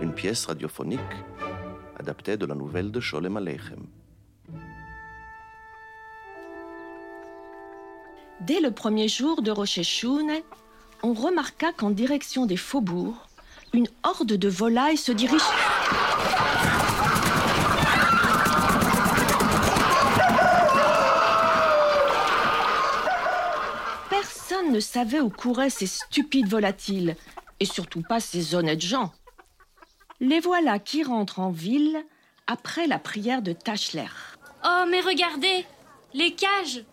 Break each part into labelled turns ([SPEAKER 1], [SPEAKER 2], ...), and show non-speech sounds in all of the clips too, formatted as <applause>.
[SPEAKER 1] Une pièce radiophonique adaptée de la nouvelle de Sholem Aleichem.
[SPEAKER 2] Dès le premier jour de Rosh Hashanah, on remarqua qu'en direction des faubourgs, une horde de volailles se dirige. Personne ne savait où couraient ces stupides volatiles, et surtout pas ces honnêtes gens. Les voilà qui rentrent en ville après la prière de Tachler.
[SPEAKER 3] Oh, mais regardez Les cages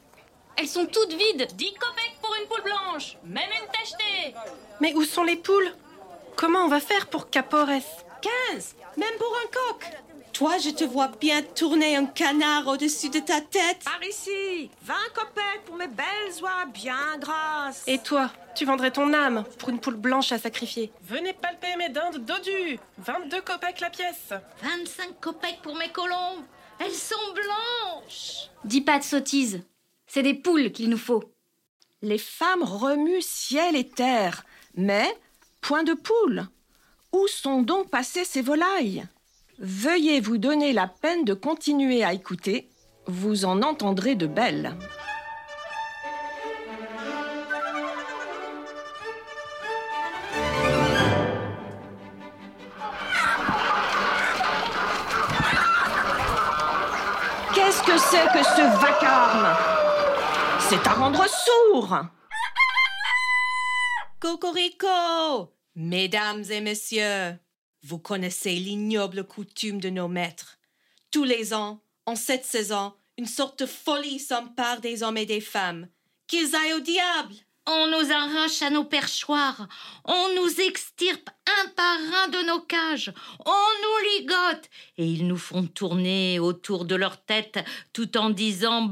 [SPEAKER 3] Elles sont toutes vides.
[SPEAKER 4] 10 copecs pour une poule blanche, même une tachetée.
[SPEAKER 5] Mais où sont les poules? Comment on va faire pour Capores
[SPEAKER 6] 15 Même pour un coq Toi, je te vois bien tourner un canard au-dessus de ta tête.
[SPEAKER 7] Par ici 20 copecs pour mes belles oies bien grasses
[SPEAKER 5] Et toi, tu vendrais ton âme pour une poule blanche à sacrifier.
[SPEAKER 8] Venez palper mes dindes dodues 22 copecs la pièce
[SPEAKER 9] 25 copecs pour mes colombes Elles sont blanches
[SPEAKER 3] Dis pas de sottises. C'est des poules qu'il nous faut.
[SPEAKER 2] Les femmes remuent ciel et terre, mais point de poule. Où sont donc passées ces volailles? Veuillez vous donner la peine de continuer à écouter, vous en entendrez de belles. Qu'est-ce que c'est que ce vacarme? C'est à rendre sourd.
[SPEAKER 6] Cocorico Mesdames et messieurs, vous connaissez l'ignoble coutume de nos maîtres. Tous les ans, en cette saison, une sorte de folie s'empare des hommes et des femmes. Qu'ils aillent au diable
[SPEAKER 9] On nous arrache à nos perchoirs, on nous extirpe un par un de nos cages, on nous ligote, et ils nous font tourner autour de leur tête tout en disant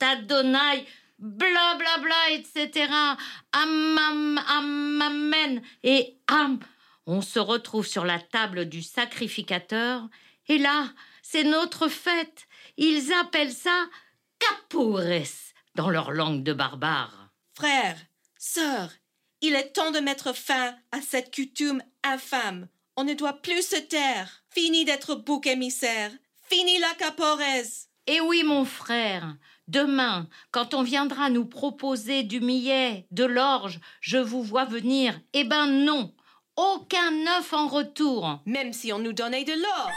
[SPEAKER 9] Adonai, bla bla bla, etc. Am, am, amen et am. On se retrouve sur la table du sacrificateur, et là, c'est notre fête. Ils appellent ça capores dans leur langue de barbare.
[SPEAKER 6] Frères, sœurs, il est temps de mettre fin à cette coutume infâme. On ne doit plus se taire. Fini d'être bouc émissaire. Fini la capores.
[SPEAKER 9] Et oui, mon frère, demain, quand on viendra nous proposer du millet, de l'orge, je vous vois venir. Eh ben non, aucun œuf en retour.
[SPEAKER 6] Même si on nous donnait de l'or.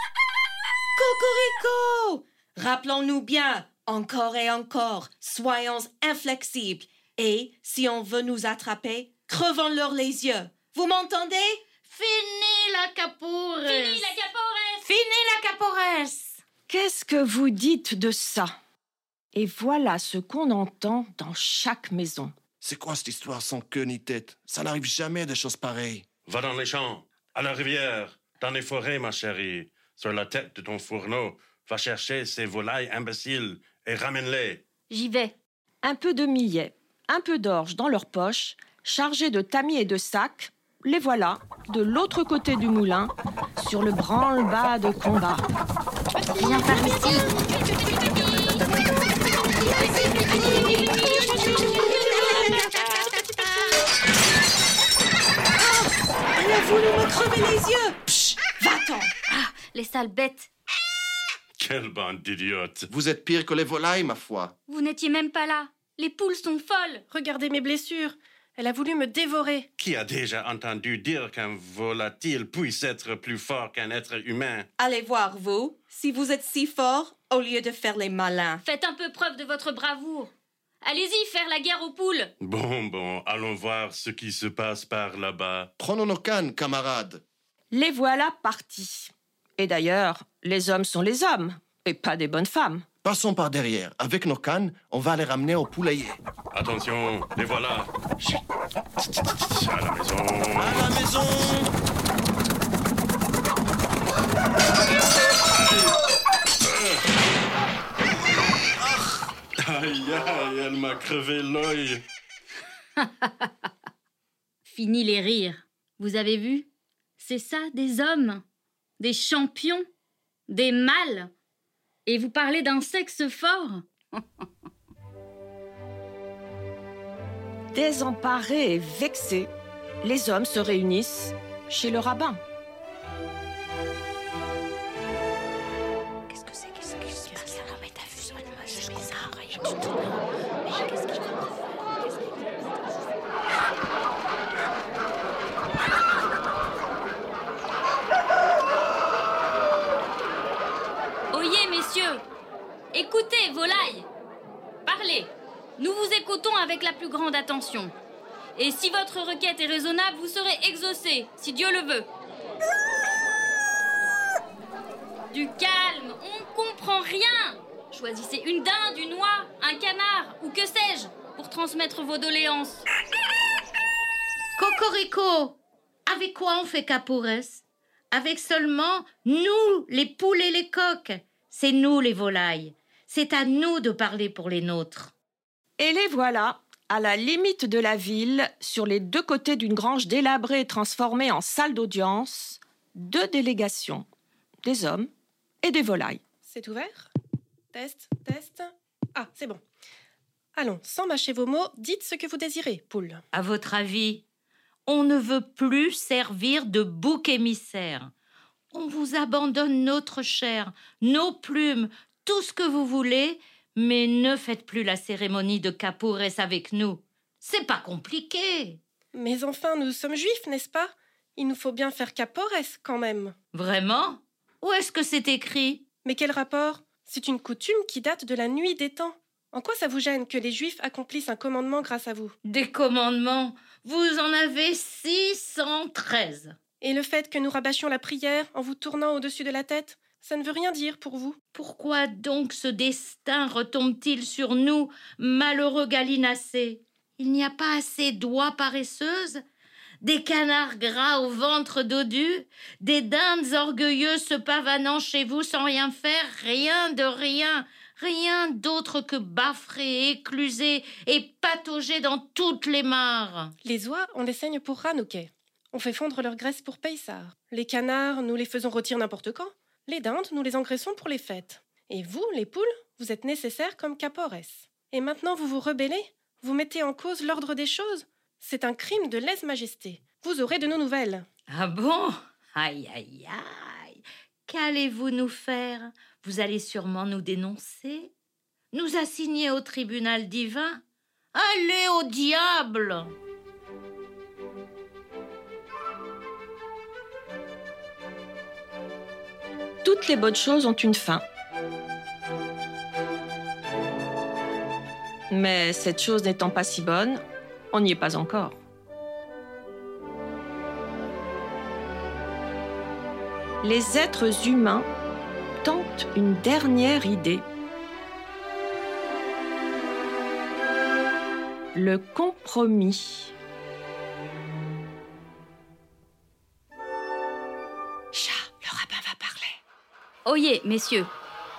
[SPEAKER 6] Cocorico Rappelons-nous bien, encore et encore, soyons inflexibles. Et si on veut nous attraper, crevons-leur les yeux. Vous m'entendez?
[SPEAKER 9] Fini la capores.
[SPEAKER 4] Fini la capores
[SPEAKER 9] Fini la capores.
[SPEAKER 2] Qu'est-ce que vous dites de ça? Et voilà ce qu'on entend dans chaque maison.
[SPEAKER 1] C'est quoi cette histoire sans queue ni tête? Ça n'arrive jamais des choses pareilles.
[SPEAKER 10] Va dans les champs, à la rivière, dans les forêts, ma chérie. Sur la tête de ton fourneau, va chercher ces volailles imbéciles et ramène-les.
[SPEAKER 3] J'y vais.
[SPEAKER 2] Un peu de millet, un peu d'orge dans leur poche, chargés de tamis et de sacs, les voilà, de l'autre côté du moulin, sur le branle-bas de combat.
[SPEAKER 3] Viens par ici.
[SPEAKER 6] Elle a voulu me crever les yeux Psh, Va-t'en
[SPEAKER 3] Ah, les sales bêtes.
[SPEAKER 10] Quelle bande d'idiotes.
[SPEAKER 1] Vous êtes pire que les volailles, ma foi.
[SPEAKER 3] Vous n'étiez même pas là. Les poules sont folles.
[SPEAKER 5] Regardez mes blessures. Elle a voulu me dévorer.
[SPEAKER 10] Qui a déjà entendu dire qu'un volatile puisse être plus fort qu'un être humain?
[SPEAKER 6] Allez voir, vous, si vous êtes si fort, au lieu de faire les malins.
[SPEAKER 3] Faites un peu preuve de votre bravoure. Allez-y faire la guerre aux poules.
[SPEAKER 10] Bon, bon, allons voir ce qui se passe par là-bas.
[SPEAKER 1] Prenons nos cannes, camarades.
[SPEAKER 2] Les voilà partis. Et d'ailleurs, les hommes sont les hommes, et pas des bonnes femmes.
[SPEAKER 1] Passons par derrière. Avec nos cannes, on va les ramener au poulailler.
[SPEAKER 10] Attention, les voilà. Chut. À la maison.
[SPEAKER 1] À la maison
[SPEAKER 10] Aïe, aïe, elle m'a crevé l'œil. <laughs>
[SPEAKER 3] Fini les rires. Vous avez vu? C'est ça, des hommes, des champions, des mâles? Et vous parlez d'un sexe fort?
[SPEAKER 2] Désemparés et vexés, les hommes se réunissent chez le rabbin.
[SPEAKER 3] Écoutez, volailles Parlez Nous vous écoutons avec la plus grande attention. Et si votre requête est raisonnable, vous serez exaucé, si Dieu le veut. Du calme, on ne comprend rien Choisissez une dinde, une oie, un canard, ou que sais-je, pour transmettre vos doléances.
[SPEAKER 9] Cocorico Avec quoi on fait Capoures Avec seulement nous, les poules et les coqs. C'est nous, les volailles. C'est à nous de parler pour les nôtres.
[SPEAKER 2] Et les voilà, à la limite de la ville, sur les deux côtés d'une grange délabrée et transformée en salle d'audience, deux délégations, des hommes et des volailles.
[SPEAKER 5] C'est ouvert? Test, test. Ah, c'est bon. Allons, sans mâcher vos mots, dites ce que vous désirez, poule.
[SPEAKER 9] À votre avis, on ne veut plus servir de bouc émissaire. On vous abandonne notre chair, nos plumes, tout ce que vous voulez, mais ne faites plus la cérémonie de Capoures avec nous. C'est pas compliqué.
[SPEAKER 5] Mais enfin, nous sommes juifs, n'est-ce pas? Il nous faut bien faire Capores quand même.
[SPEAKER 9] Vraiment? Où est-ce que c'est écrit?
[SPEAKER 5] Mais quel rapport? C'est une coutume qui date de la nuit des temps. En quoi ça vous gêne que les juifs accomplissent un commandement grâce à vous?
[SPEAKER 9] Des commandements? Vous en avez 613.
[SPEAKER 5] Et le fait que nous rabâchions la prière en vous tournant au-dessus de la tête, ça ne veut rien dire pour vous
[SPEAKER 9] Pourquoi donc ce destin retombe-t-il sur nous, malheureux gallinacés? Il n'y a pas assez d'oies paresseuses? Des canards gras au ventre dodu, des dindes orgueilleuses se pavanant chez vous sans rien faire, rien de rien, rien d'autre que baffrer, écluser et patauger dans toutes les mares.
[SPEAKER 5] Les oies, on les saigne pour Hanouké. On fait fondre leur graisse pour Payssar. Les canards, nous les faisons rôtir n'importe quand. Les dindes, nous les engraissons pour les fêtes. Et vous, les poules, vous êtes nécessaires comme capores. Et maintenant vous vous rebellez? Vous mettez en cause l'ordre des choses? C'est un crime de lèse-majesté. Vous aurez de nos nouvelles.
[SPEAKER 9] Ah bon? Aïe, aïe, aïe Qu'allez-vous nous faire? Vous allez sûrement nous dénoncer? Nous assigner au tribunal divin? Allez au diable
[SPEAKER 2] Toutes les bonnes choses ont une fin. Mais cette chose n'étant pas si bonne, on n'y est pas encore. Les êtres humains tentent une dernière idée. Le compromis.
[SPEAKER 3] Oyez, messieurs,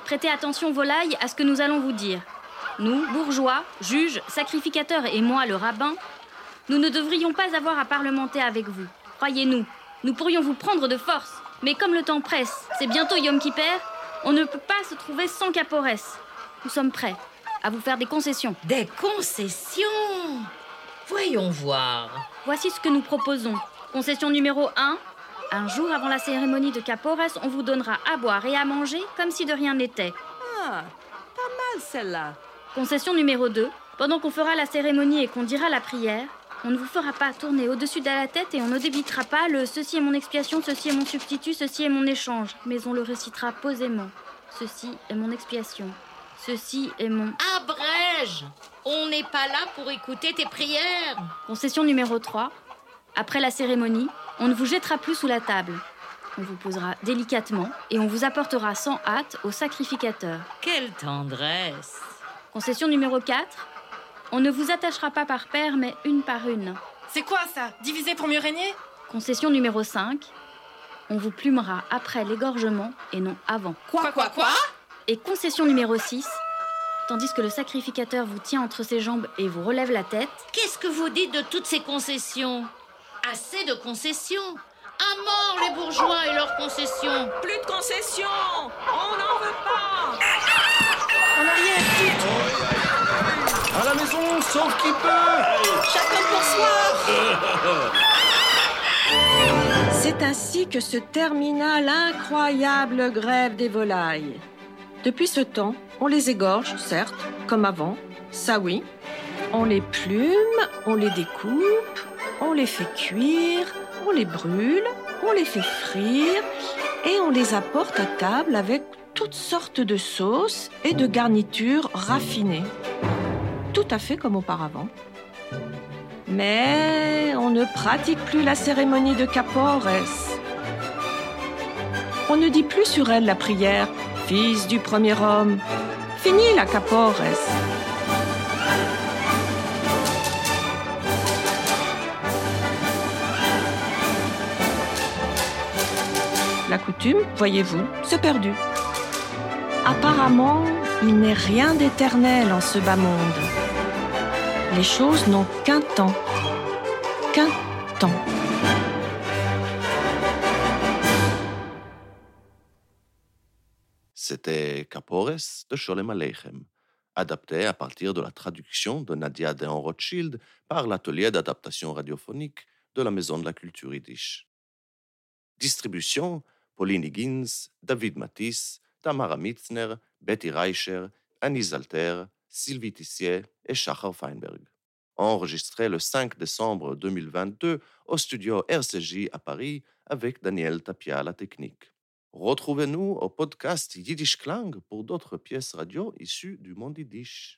[SPEAKER 3] prêtez attention, volailles, à ce que nous allons vous dire. Nous, bourgeois, juges, sacrificateurs et moi, le rabbin, nous ne devrions pas avoir à parlementer avec vous. Croyez-nous, nous pourrions vous prendre de force. Mais comme le temps presse, c'est bientôt Yom Kipper, on ne peut pas se trouver sans Capores. Nous sommes prêts à vous faire des concessions.
[SPEAKER 9] Des concessions? Voyons voir.
[SPEAKER 3] Voici ce que nous proposons. Concession numéro 1. Un jour avant la cérémonie de Capores, on vous donnera à boire et à manger comme si de rien n'était.
[SPEAKER 7] Ah, pas mal celle-là.
[SPEAKER 3] Concession numéro 2. Pendant qu'on fera la cérémonie et qu'on dira la prière, on ne vous fera pas tourner au-dessus de la tête et on ne débitera pas le ceci est mon expiation, ceci est mon substitut, ceci est mon échange. Mais on le récitera posément. Ceci est mon expiation. Ceci est mon.
[SPEAKER 9] Abrège On n'est pas là pour écouter tes prières.
[SPEAKER 3] Concession numéro 3. Après la cérémonie, on ne vous jettera plus sous la table. On vous posera délicatement et on vous apportera sans hâte au sacrificateur.
[SPEAKER 9] Quelle tendresse
[SPEAKER 3] Concession numéro 4. On ne vous attachera pas par paire, mais une par une.
[SPEAKER 5] C'est quoi ça? Diviser pour mieux régner?
[SPEAKER 3] Concession numéro 5. On vous plumera après l'égorgement et non avant.
[SPEAKER 5] Quoi, quoi, quoi
[SPEAKER 3] Et concession numéro 6. Tandis que le sacrificateur vous tient entre ses jambes et vous relève la tête,
[SPEAKER 9] Qu'est-ce que vous dites de toutes ces concessions? Assez de concessions. À mort les bourgeois et leurs concessions.
[SPEAKER 7] Plus de concessions. On n'en veut pas.
[SPEAKER 5] En arrière, vite
[SPEAKER 11] À la maison,
[SPEAKER 1] sauve qui peut.
[SPEAKER 6] Chacun pour soi.
[SPEAKER 2] C'est ainsi que se termina l'incroyable grève des volailles. Depuis ce temps, on les égorge, certes, comme avant, ça oui. On les plume, on les découpe, on les fait cuire, on les brûle, on les fait frire et on les apporte à table avec toutes sortes de sauces et de garnitures raffinées. Tout à fait comme auparavant. Mais on ne pratique plus la cérémonie de Capores. On ne dit plus sur elle la prière Fils du premier homme. Fini la Capores. La coutume, voyez-vous, s'est perdue. Apparemment, il n'est rien d'éternel en ce bas monde. Les choses n'ont qu'un temps. Qu'un temps.
[SPEAKER 1] C'était Capores de Sholem Aleichem, adapté à partir de la traduction de Nadia Deon Rothschild par l'atelier d'adaptation radiophonique de la Maison de la Culture Yiddish. Distribution Pauline Higgins, David Matisse, Tamara Mitzner, Betty Reicher, Annie Zalter, Sylvie Tissier et Shachar Feinberg. Enregistré le 5 décembre 2022 au studio RCJ à Paris avec Daniel Tapia à la technique. Retrouvez-nous au podcast Yiddish Klang pour d'autres pièces radio issues du monde yiddish.